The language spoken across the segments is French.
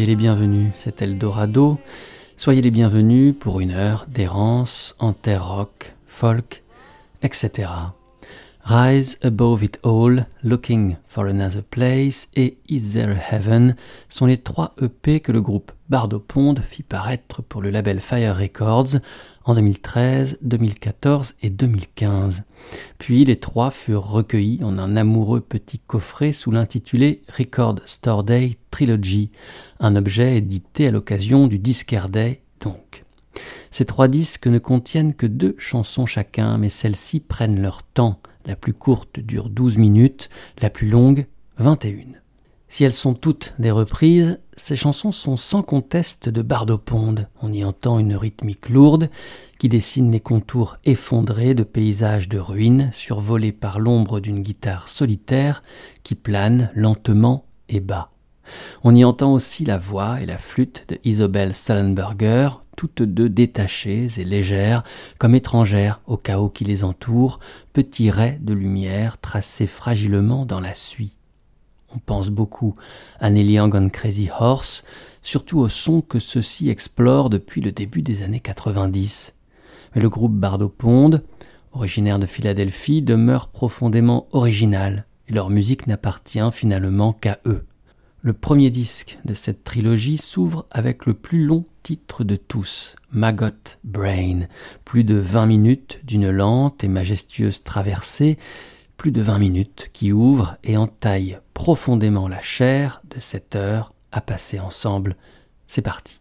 Soyez les bienvenus, c'est Eldorado. Soyez les bienvenus pour une heure d'errance en terre rock, folk, etc. Rise Above It All, Looking for Another Place et Is There a Heaven sont les trois EP que le groupe Bardo Pond fit paraître pour le label Fire Records en 2013, 2014 et 2015. Puis les trois furent recueillis en un amoureux petit coffret sous l'intitulé Record Store Day Trilogy, un objet édité à l'occasion du Discard Day donc. Ces trois disques ne contiennent que deux chansons chacun, mais celles-ci prennent leur temps. La plus courte dure 12 minutes, la plus longue 21. Si elles sont toutes des reprises, ces chansons sont sans conteste de Bardoponde. On y entend une rythmique lourde qui dessine les contours effondrés de paysages de ruines survolés par l'ombre d'une guitare solitaire qui plane lentement et bas. On y entend aussi la voix et la flûte de Isobel Sullenberger, toutes deux détachées et légères, comme étrangères au chaos qui les entoure, petits raies de lumière tracés fragilement dans la suie. On pense beaucoup à Neil Young on Crazy Horse, surtout au son que ceux-ci explorent depuis le début des années 90. Mais le groupe Bardo Pond, originaire de Philadelphie, demeure profondément original, et leur musique n'appartient finalement qu'à eux. Le premier disque de cette trilogie s'ouvre avec le plus long titre de tous, Maggot Brain, plus de vingt minutes d'une lente et majestueuse traversée plus de vingt minutes qui ouvrent et entaillent profondément la chair de cette heure à passer ensemble. C'est parti.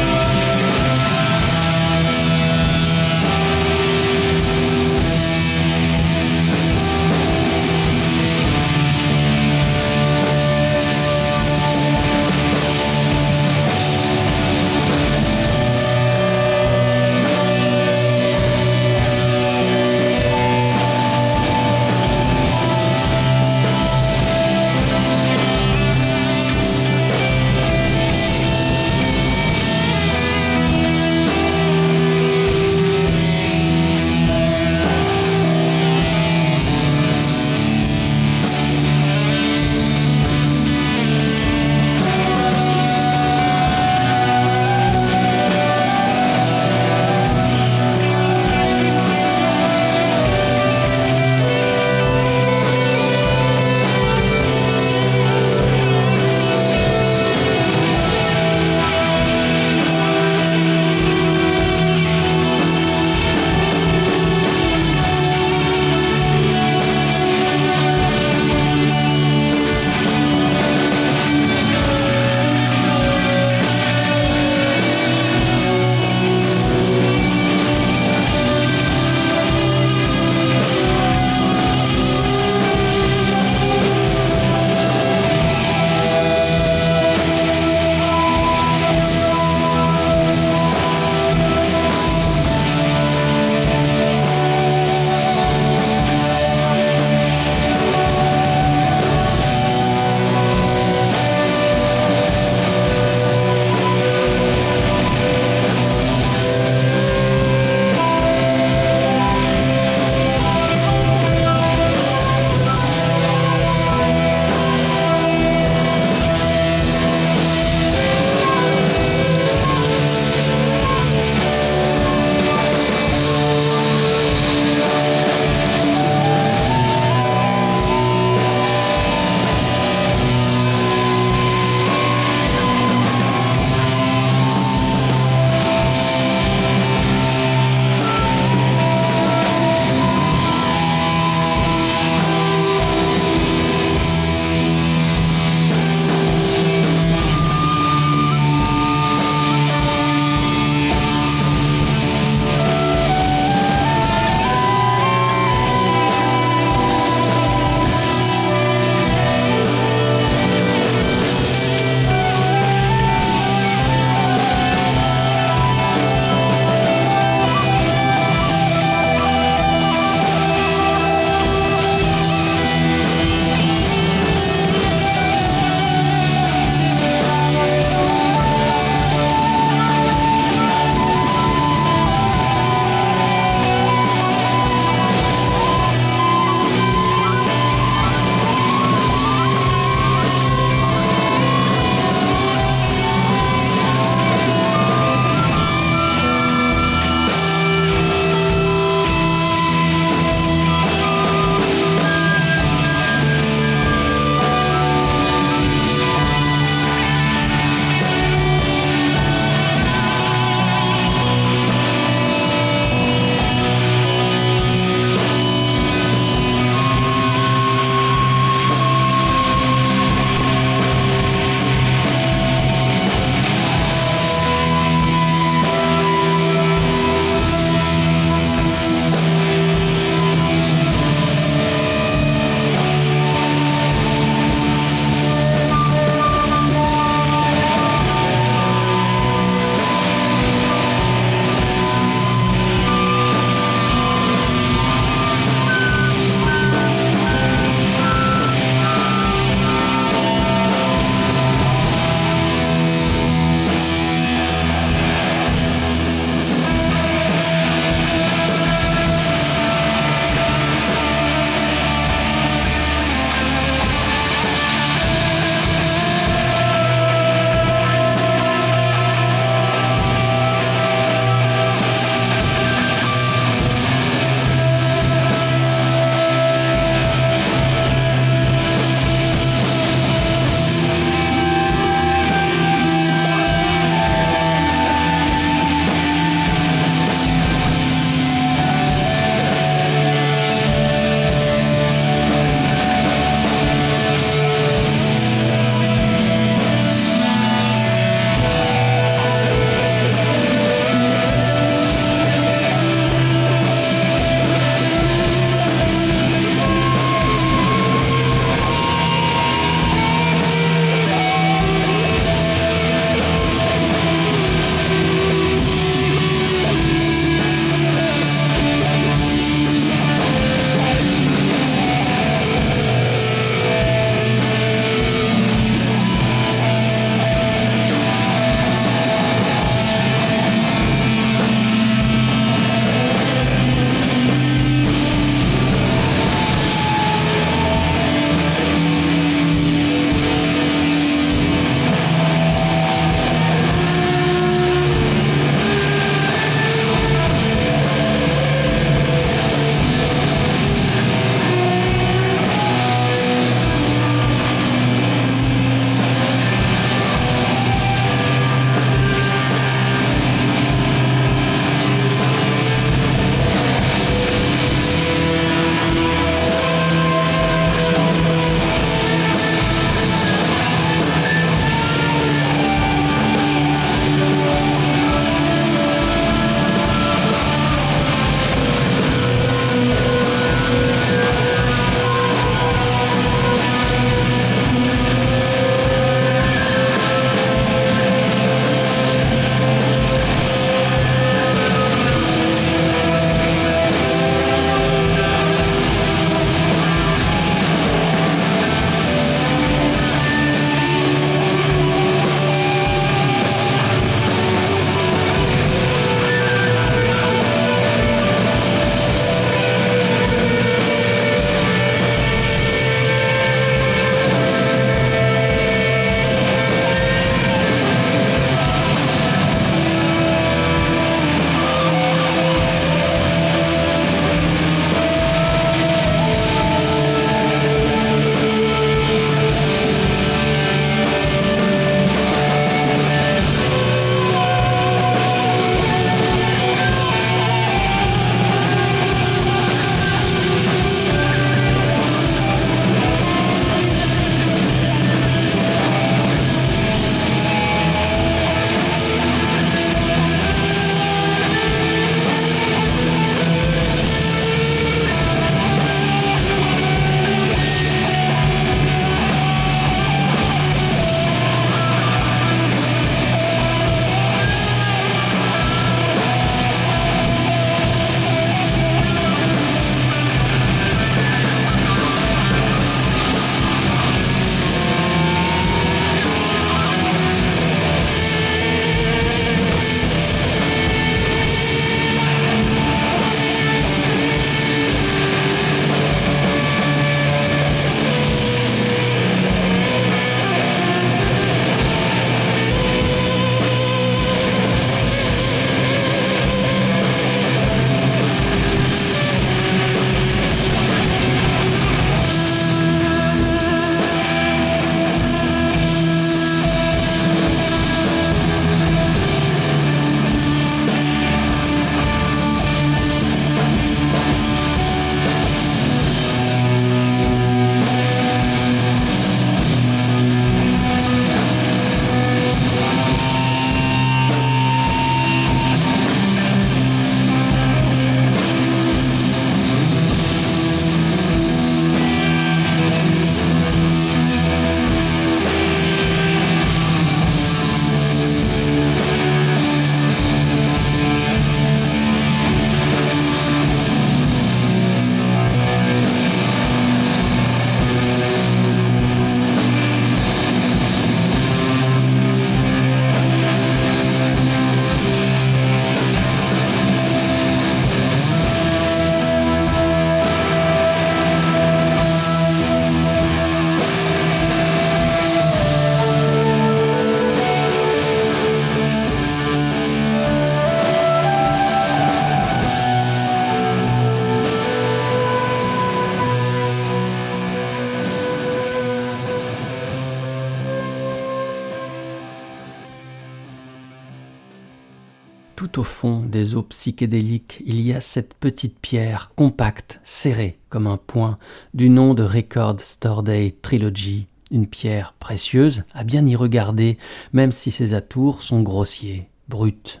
Au fond des eaux psychédéliques, il y a cette petite pierre compacte, serrée comme un poing, du nom de Record Store Day Trilogy, une pierre précieuse à bien y regarder, même si ses atours sont grossiers, bruts.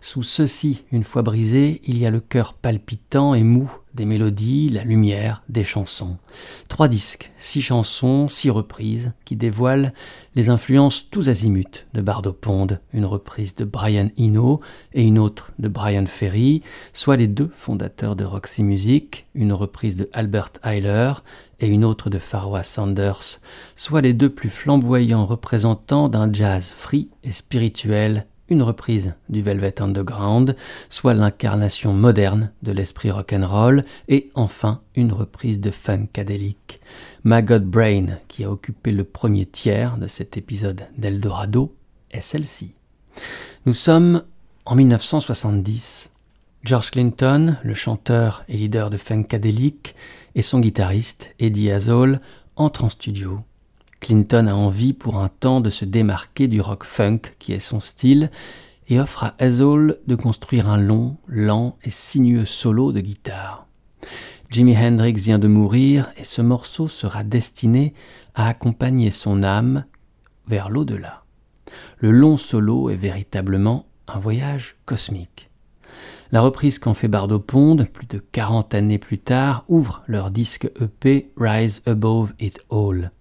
Sous ceci, une fois brisé, il y a le cœur palpitant et mou des mélodies, la lumière, des chansons. Trois disques, six chansons, six reprises, qui dévoilent les influences tous azimuts de Bardo Pond, une reprise de Brian Eno et une autre de Brian Ferry, soit les deux fondateurs de Roxy Music, une reprise de Albert Eiler et une autre de Farwa Sanders, soit les deux plus flamboyants représentants d'un jazz free et spirituel reprise du Velvet Underground, soit l'incarnation moderne de l'esprit rock'n'roll, et enfin une reprise de funkadelic. Maggot Brain, qui a occupé le premier tiers de cet épisode d'Eldorado, est celle-ci. Nous sommes en 1970. George Clinton, le chanteur et leader de funkadelic, et son guitariste Eddie Azole entrent en studio. Clinton a envie pour un temps de se démarquer du rock funk qui est son style et offre à Hazel de construire un long, lent et sinueux solo de guitare. Jimi Hendrix vient de mourir et ce morceau sera destiné à accompagner son âme vers l'au-delà. Le long solo est véritablement un voyage cosmique. La reprise qu'en fait Bardo Pond, plus de 40 années plus tard, ouvre leur disque EP Rise Above It All.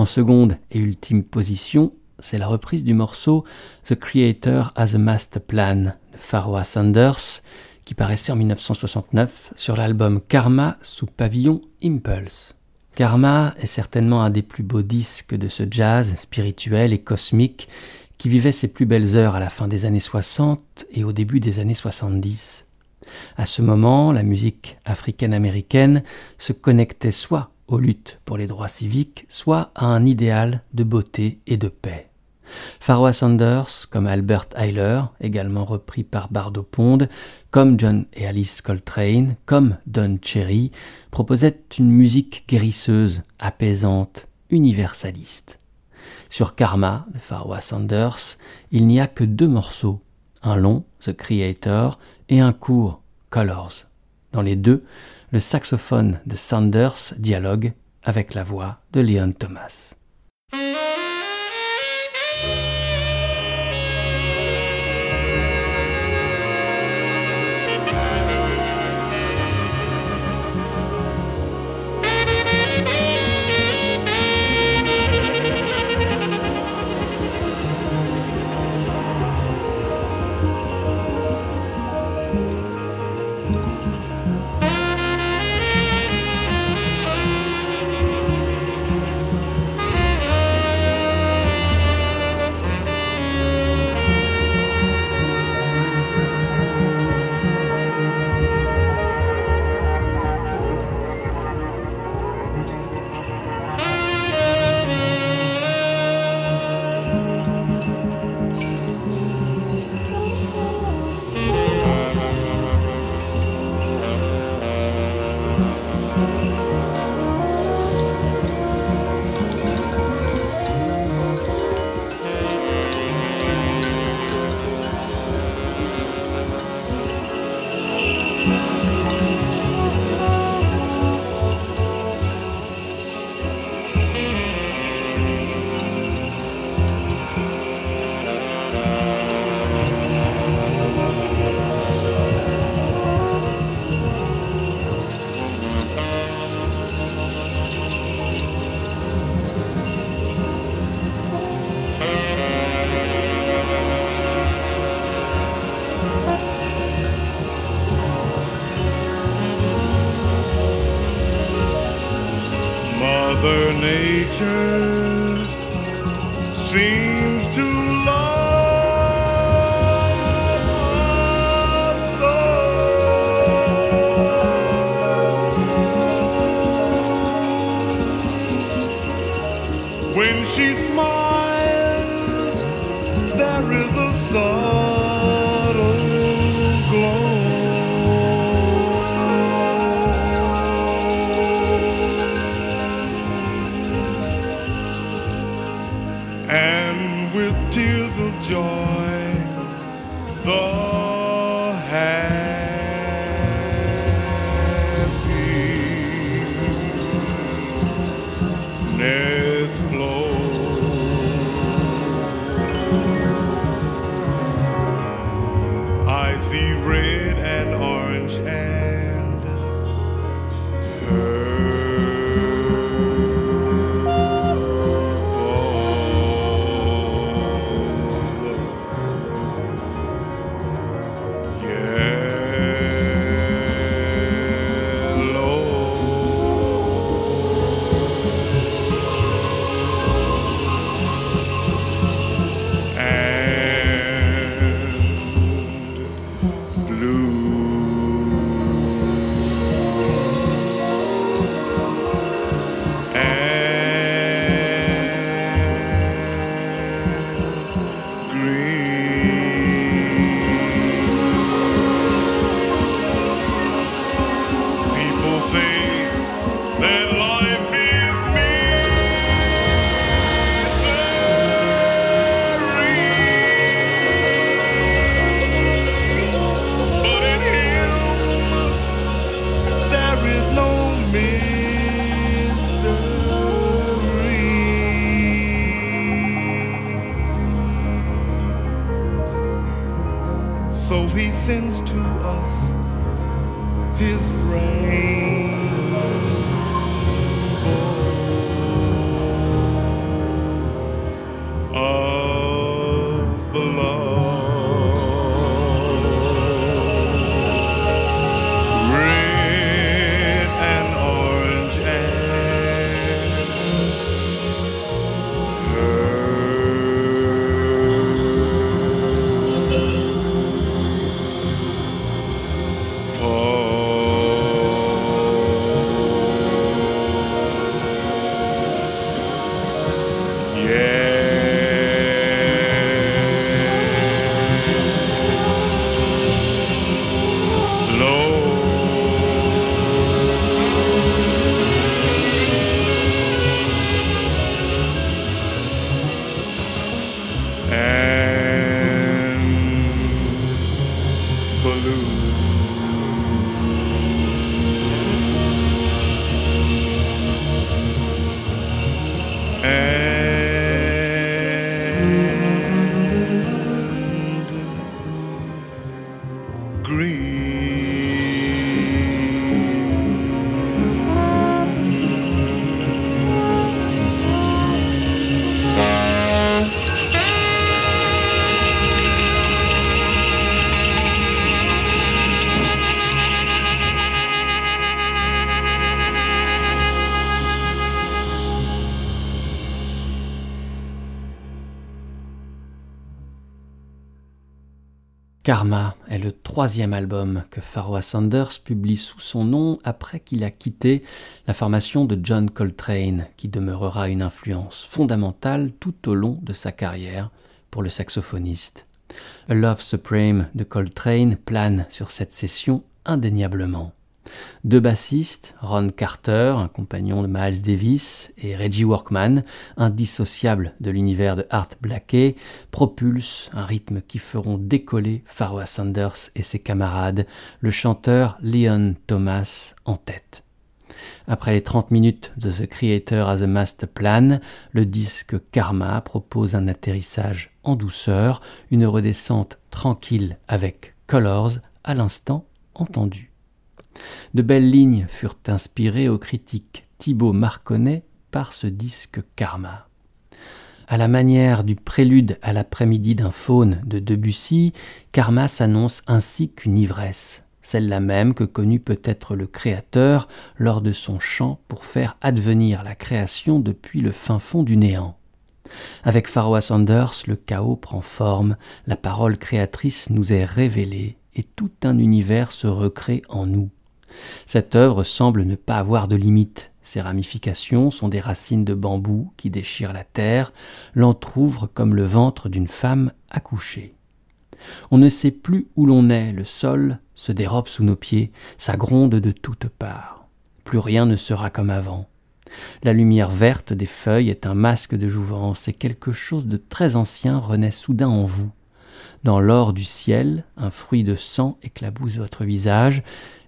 En seconde et ultime position, c'est la reprise du morceau The Creator has a Master Plan de Farwa Sanders, qui paraissait en 1969 sur l'album Karma sous pavillon Impulse. Karma est certainement un des plus beaux disques de ce jazz spirituel et cosmique qui vivait ses plus belles heures à la fin des années 60 et au début des années 70. À ce moment, la musique africaine-américaine se connectait soit aux luttes pour les droits civiques, soit à un idéal de beauté et de paix. Farwa Sanders, comme Albert Eiler, également repris par Bardo Pond, comme John et Alice Coltrane, comme Don Cherry, proposaient une musique guérisseuse, apaisante, universaliste. Sur Karma de Farwa Sanders, il n'y a que deux morceaux, un long, The Creator, et un court, Colors. Dans les deux, le saxophone de Sanders dialogue avec la voix de Leon Thomas. Karma est le troisième album que Pharoah Sanders publie sous son nom après qu'il a quitté la formation de John Coltrane, qui demeurera une influence fondamentale tout au long de sa carrière pour le saxophoniste. A Love Supreme de Coltrane plane sur cette session indéniablement. Deux bassistes, Ron Carter, un compagnon de Miles Davis, et Reggie Workman, indissociable de l'univers de Art Blakey, propulsent un rythme qui feront décoller Pharoah Sanders et ses camarades, le chanteur Leon Thomas en tête. Après les 30 minutes de The Creator as a Master Plan, le disque Karma propose un atterrissage en douceur, une redescente tranquille avec Colors à l'instant entendu. De belles lignes furent inspirées au critique Thibaut Marconnet par ce disque Karma. À la manière du prélude à l'après-midi d'un faune de Debussy, Karma s'annonce ainsi qu'une ivresse, celle-là même que connut peut-être le créateur lors de son chant pour faire advenir la création depuis le fin fond du néant. Avec Pharoah Sanders, le chaos prend forme, la parole créatrice nous est révélée et tout un univers se recrée en nous. Cette œuvre semble ne pas avoir de limite. Ses ramifications sont des racines de bambou qui déchirent la terre, l'entr'ouvrent comme le ventre d'une femme accouchée. On ne sait plus où l'on est, le sol se dérobe sous nos pieds, ça gronde de toutes parts. Plus rien ne sera comme avant. La lumière verte des feuilles est un masque de jouvence et quelque chose de très ancien renaît soudain en vous. Dans l'or du ciel, un fruit de sang éclabousse votre visage,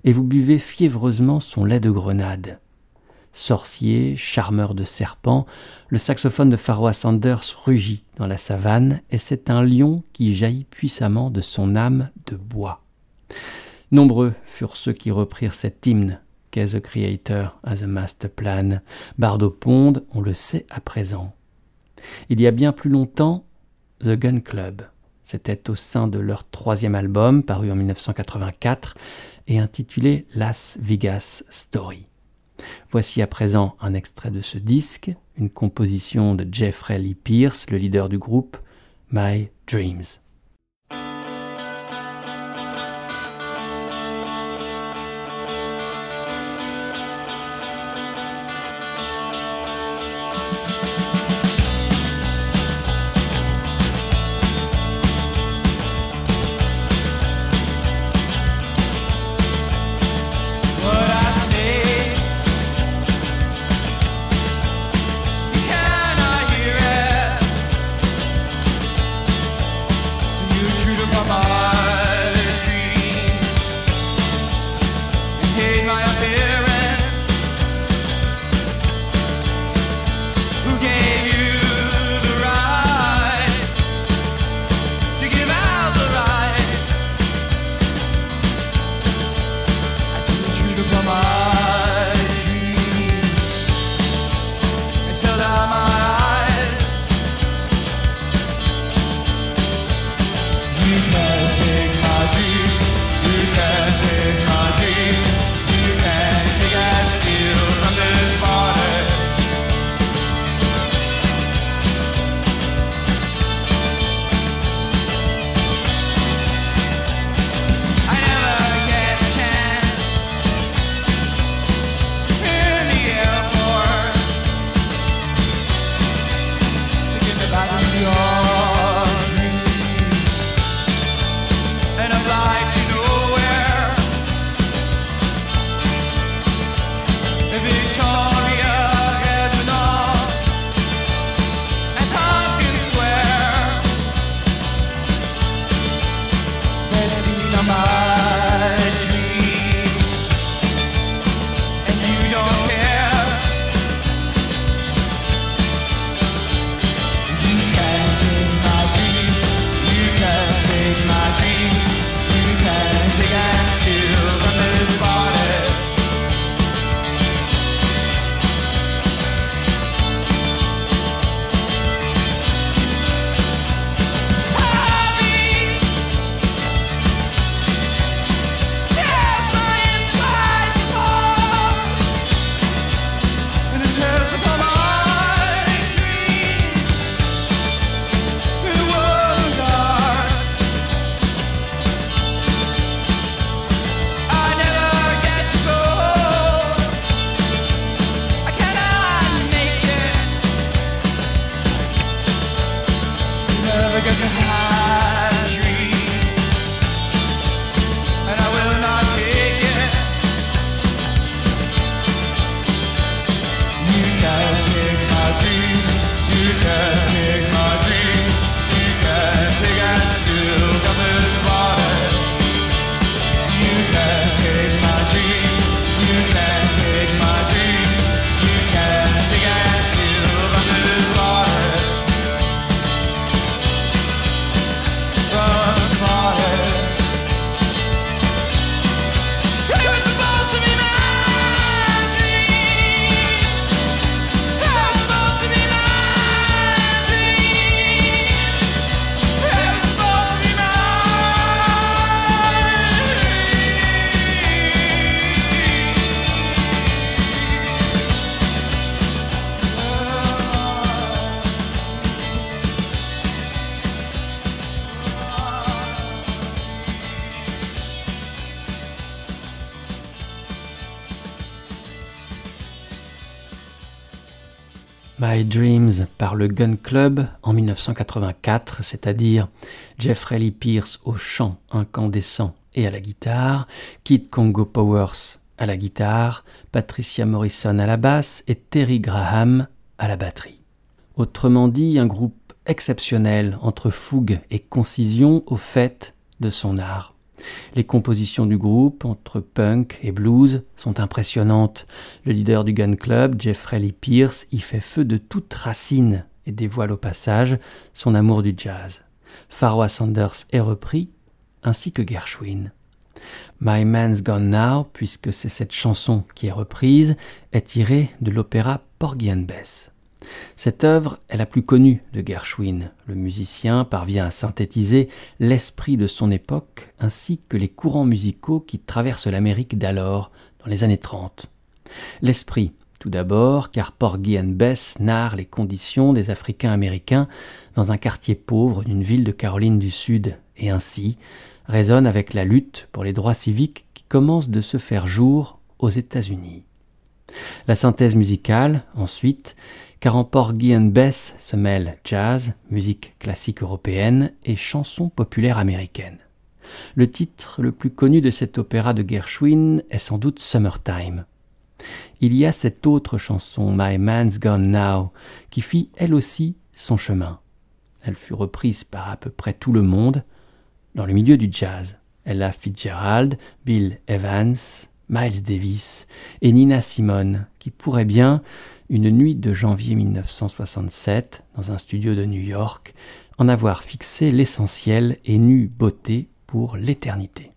et vous buvez fiévreusement son lait de grenade. Sorcier, charmeur de serpents, le saxophone de Pharoah Sanders rugit dans la savane, et c'est un lion qui jaillit puissamment de son âme de bois. Nombreux furent ceux qui reprirent cet hymne qu'est The Creator as a Master Plan. Bardo Pond, on le sait à présent. Il y a bien plus longtemps, The Gun Club. C'était au sein de leur troisième album, paru en 1984, intitulé Las Vegas Story. Voici à présent un extrait de ce disque, une composition de Jeffrey Lee Pierce, le leader du groupe, My Dreams. En 1984, c'est-à-dire Jeffrey Lee Pierce au chant incandescent et à la guitare, Kid Congo Powers à la guitare, Patricia Morrison à la basse et Terry Graham à la batterie. Autrement dit, un groupe exceptionnel entre fougue et concision au fait de son art. Les compositions du groupe, entre punk et blues, sont impressionnantes. Le leader du Gun Club, Jeffrey Lee Pierce, y fait feu de toute racine et dévoile au passage son amour du jazz. Pharaoh Sanders est repris, ainsi que Gershwin. My Man's Gone Now, puisque c'est cette chanson qui est reprise, est tirée de l'opéra Porgy and Bess. Cette œuvre est la plus connue de Gershwin. Le musicien parvient à synthétiser l'esprit de son époque ainsi que les courants musicaux qui traversent l'Amérique d'alors, dans les années 30. L'esprit, tout d'abord, car Porgy and Bess narre les conditions des Africains américains dans un quartier pauvre d'une ville de Caroline du Sud, et ainsi résonne avec la lutte pour les droits civiques qui commence de se faire jour aux États-Unis. La synthèse musicale, ensuite, car en Porgy and Bess se mêlent jazz, musique classique européenne et chansons populaires américaines. Le titre le plus connu de cet opéra de Gershwin est sans doute Summertime. Il y a cette autre chanson, My Man's Gone Now, qui fit elle aussi son chemin. Elle fut reprise par à peu près tout le monde dans le milieu du jazz. Ella Fitzgerald, Bill Evans, Miles Davis et Nina Simone, qui pourraient bien une nuit de janvier 1967, dans un studio de New York, en avoir fixé l'essentiel et nue beauté pour l'éternité.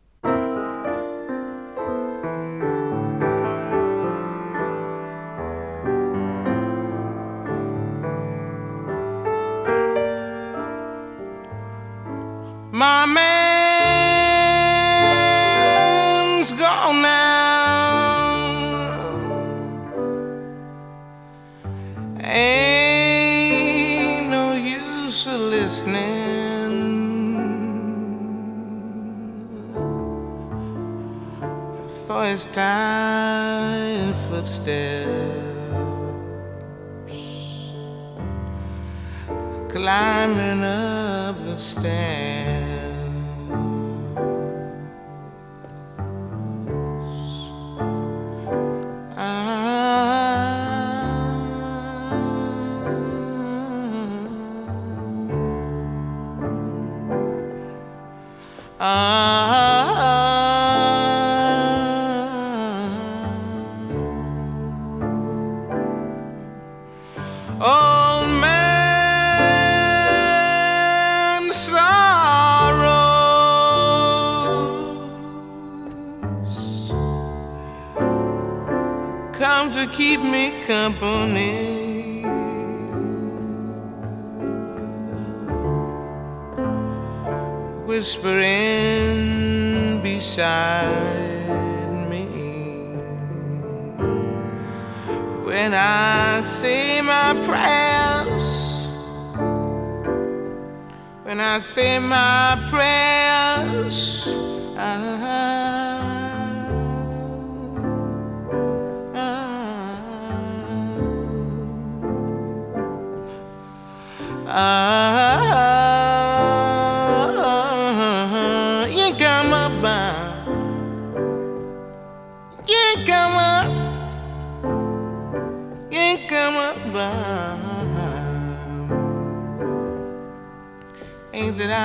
Whispering beside me when I say my prayers. When I say my prayers, I that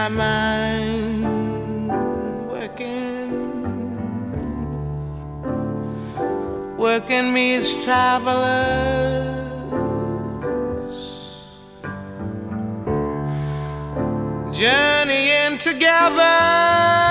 I mind working, working me as travelers, journeying together.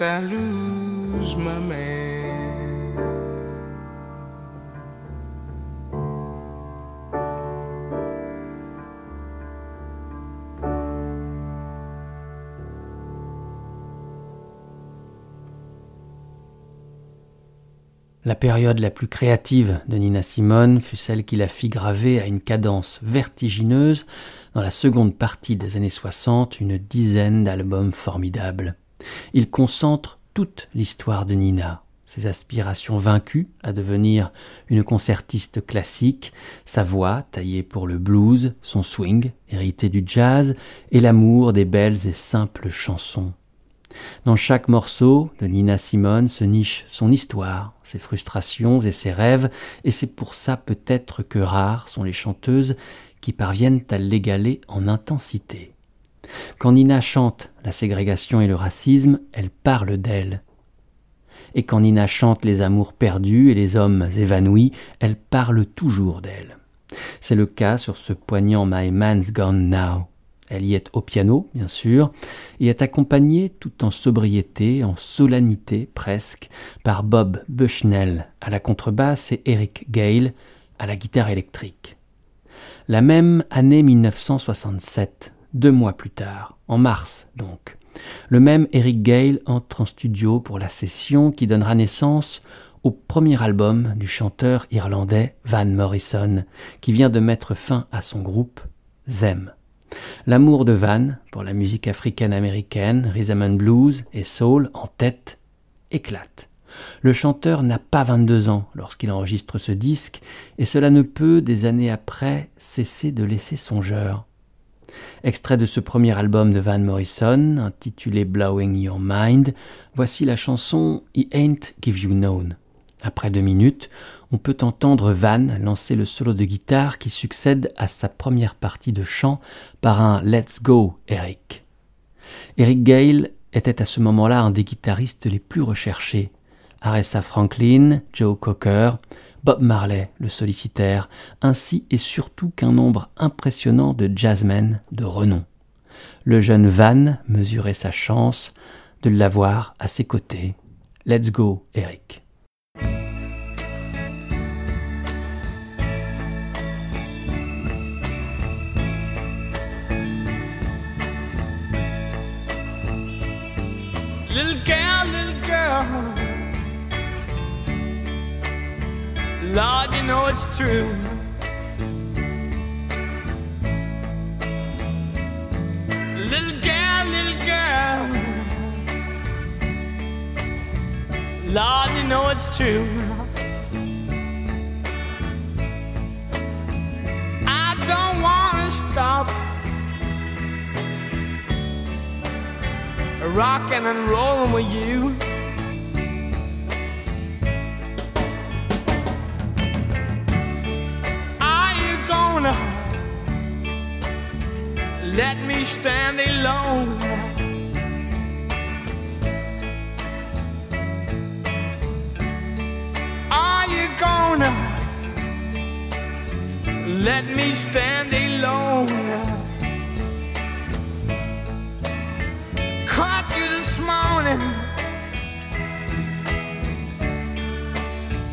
I lose. La période la plus créative de Nina Simone fut celle qui la fit graver à une cadence vertigineuse dans la seconde partie des années 60 une dizaine d'albums formidables. Il concentre toute l'histoire de Nina, ses aspirations vaincues à devenir une concertiste classique, sa voix taillée pour le blues, son swing hérité du jazz et l'amour des belles et simples chansons. Dans chaque morceau de Nina Simone se niche son histoire, ses frustrations et ses rêves, et c'est pour ça peut-être que rares sont les chanteuses qui parviennent à l'égaler en intensité. Quand Nina chante la ségrégation et le racisme, elle parle d'elle. Et quand Nina chante les amours perdus et les hommes évanouis, elle parle toujours d'elle. C'est le cas sur ce poignant My Man's Gone Now. Elle y est au piano, bien sûr, et est accompagnée tout en sobriété, en solennité presque, par Bob Bushnell à la contrebasse et Eric Gale à la guitare électrique. La même année 1967, deux mois plus tard, en mars donc, le même Eric Gale entre en studio pour la session qui donnera naissance au premier album du chanteur irlandais Van Morrison, qui vient de mettre fin à son groupe Them. L'amour de Van pour la musique africaine-américaine, rhythm and blues et soul en tête éclate. Le chanteur n'a pas 22 ans lorsqu'il enregistre ce disque, et cela ne peut, des années après, cesser de laisser songeur. Extrait de ce premier album de Van Morrison, intitulé Blowing Your Mind, voici la chanson He Ain't Give You Known. Après deux minutes, on peut entendre Van lancer le solo de guitare qui succède à sa première partie de chant par un Let's Go Eric. Eric Gale était à ce moment-là un des guitaristes les plus recherchés. Aretha Franklin, Joe Cocker, Bob Marley, le sollicitaire, ainsi et surtout qu'un nombre impressionnant de jazzmen de renom. Le jeune Van mesurait sa chance de l'avoir à ses côtés. Let's go, Eric. Lord, you know it's true. Little girl, little girl. Lord, you know it's true. I don't wanna stop rocking and rolling with you. Let me stand alone? Are you gonna let me stand alone? caught you this morning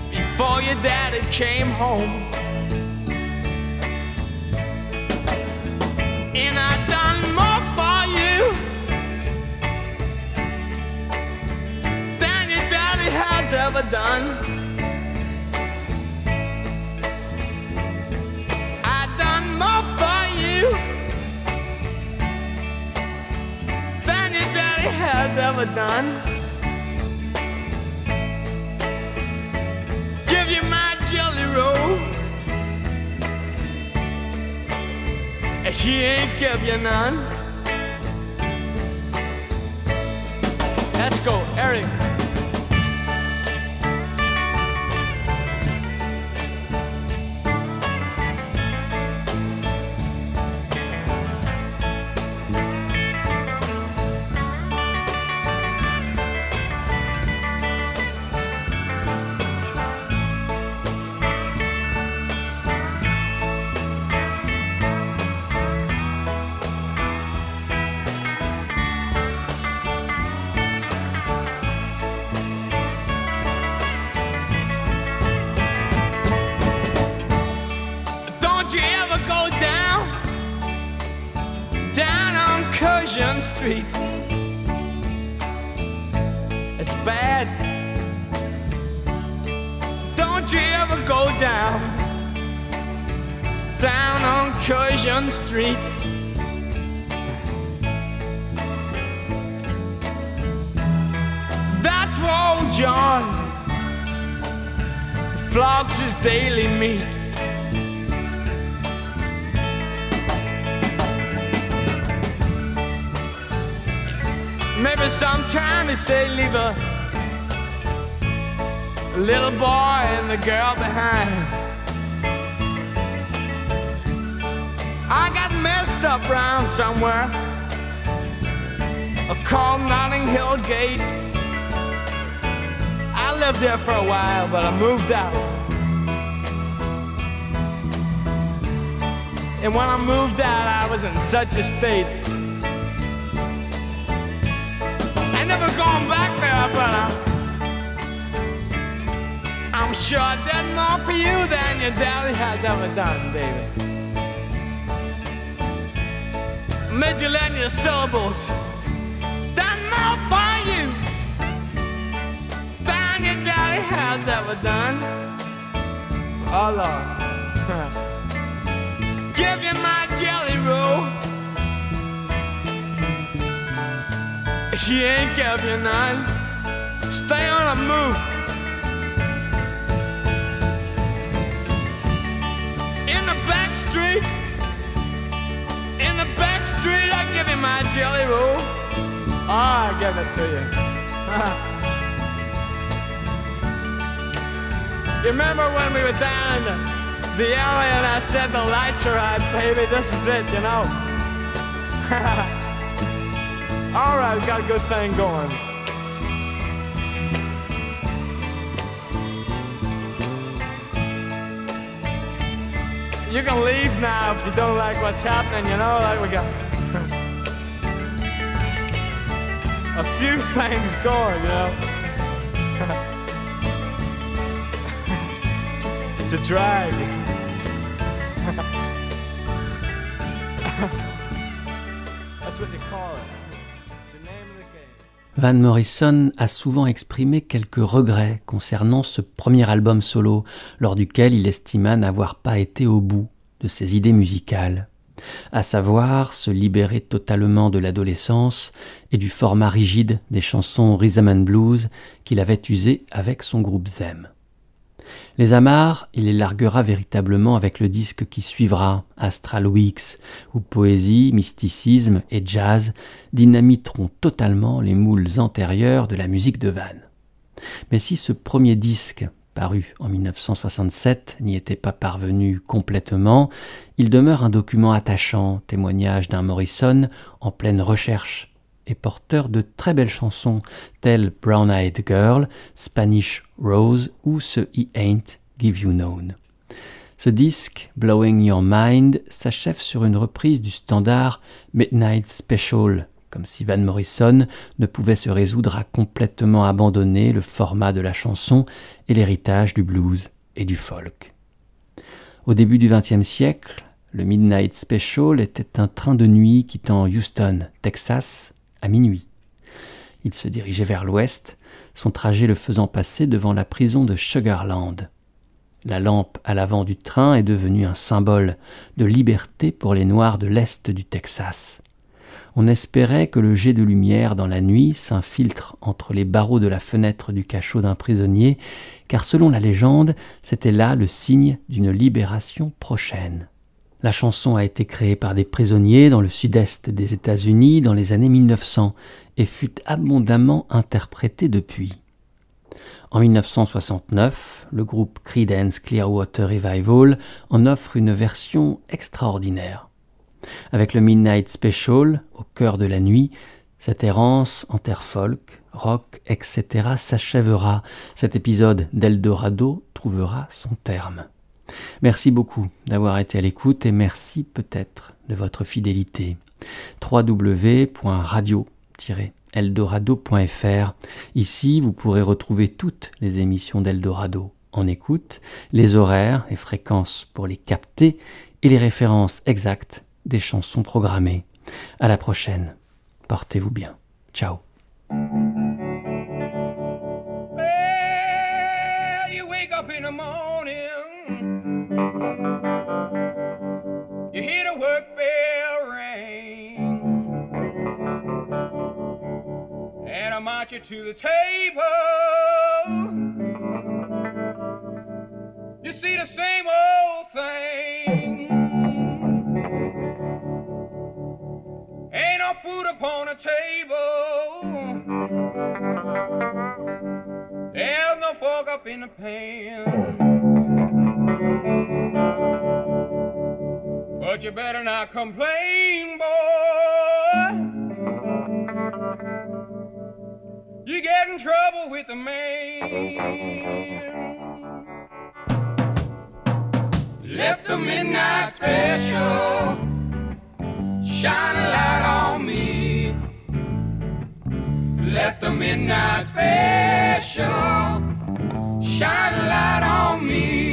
before your daddy came home. Ever done. I done more for you. than your daddy has ever done. She ain't give you none. Let's go, Eric. Don't you ever go down, down on Curzon Street. That's where old John flogs his daily meat. Maybe sometime he say leave a little boy and the girl behind. I got messed up round somewhere. I called Notting Hill Gate. I lived there for a while, but I moved out. And when I moved out, I was in such a state. I never gone back there, but I, I'm sure I did more for you than your daddy has ever done, baby. Made you learn your syllables, done more for you than your daddy has ever done. Oh Lord. Give you my jelly roll. She ain't give you none. Stay on the move. In the back street, I give you my jelly roll. Oh, I give it to you. you remember when we were down in the, the alley and I said the lights are out, baby? This is it, you know. All right, we got a good thing going. You can leave now if you don't like what's happening, you know, like we got a few things going, you know. it's a drag. Van Morrison a souvent exprimé quelques regrets concernant ce premier album solo, lors duquel il estima n'avoir pas été au bout de ses idées musicales, à savoir se libérer totalement de l'adolescence et du format rigide des chansons rhythm and blues qu'il avait usé avec son groupe Zem. Les amarres, il les larguera véritablement avec le disque qui suivra, Astral Weeks, où poésie, mysticisme et jazz dynamiteront totalement les moules antérieurs de la musique de Van. Mais si ce premier disque, paru en 1967, n'y était pas parvenu complètement, il demeure un document attachant, témoignage d'un Morrison en pleine recherche et porteur de très belles chansons telles Brown Eyed Girl, Spanish Rose ou ce He Ain't Give You Known. Ce disque, Blowing Your Mind, s'achève sur une reprise du standard Midnight Special, comme si Van Morrison ne pouvait se résoudre à complètement abandonner le format de la chanson et l'héritage du blues et du folk. Au début du XXe siècle, le Midnight Special était un train de nuit quittant Houston, Texas, minuit. Il se dirigeait vers l'ouest, son trajet le faisant passer devant la prison de Sugarland. La lampe à l'avant du train est devenue un symbole de liberté pour les Noirs de l'Est du Texas. On espérait que le jet de lumière dans la nuit s'infiltre entre les barreaux de la fenêtre du cachot d'un prisonnier, car selon la légende, c'était là le signe d'une libération prochaine. La chanson a été créée par des prisonniers dans le sud-est des États-Unis dans les années 1900 et fut abondamment interprétée depuis. En 1969, le groupe Creedence Clearwater Revival en offre une version extraordinaire. Avec le Midnight Special, au cœur de la nuit, cette errance en terre folk, rock, etc. s'achèvera. Cet épisode d'Eldorado trouvera son terme. Merci beaucoup d'avoir été à l'écoute et merci peut-être de votre fidélité. www.radio-eldorado.fr Ici, vous pourrez retrouver toutes les émissions d'Eldorado en écoute, les horaires et fréquences pour les capter et les références exactes des chansons programmées. À la prochaine. Portez-vous bien. Ciao. bell ring. And I march you to the table. You see the same old thing. Ain't no food upon the table. There's no fork up in the pan. But you better not complain, boy. You get in trouble with the man. Let the midnight special shine a light on me. Let the midnight special shine a light on me.